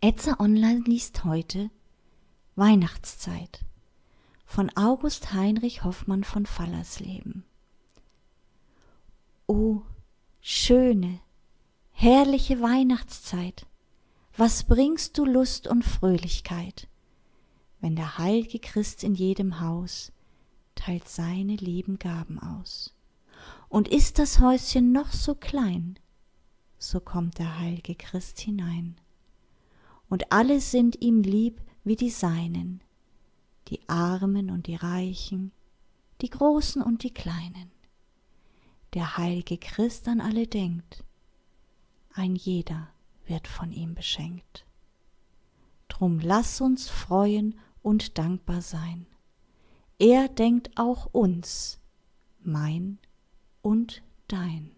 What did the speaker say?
Etzer Online liest heute Weihnachtszeit von August Heinrich Hoffmann von Fallersleben. O schöne, herrliche Weihnachtszeit, was bringst du Lust und Fröhlichkeit, wenn der heilige Christ in jedem Haus teilt seine lieben Gaben aus. Und ist das Häuschen noch so klein, so kommt der heilige Christ hinein und alle sind ihm lieb wie die Seinen, die Armen und die Reichen, die Großen und die Kleinen. Der heilige Christ an alle denkt, ein jeder wird von ihm beschenkt. Drum lass uns freuen und dankbar sein. Er denkt auch uns, mein und dein.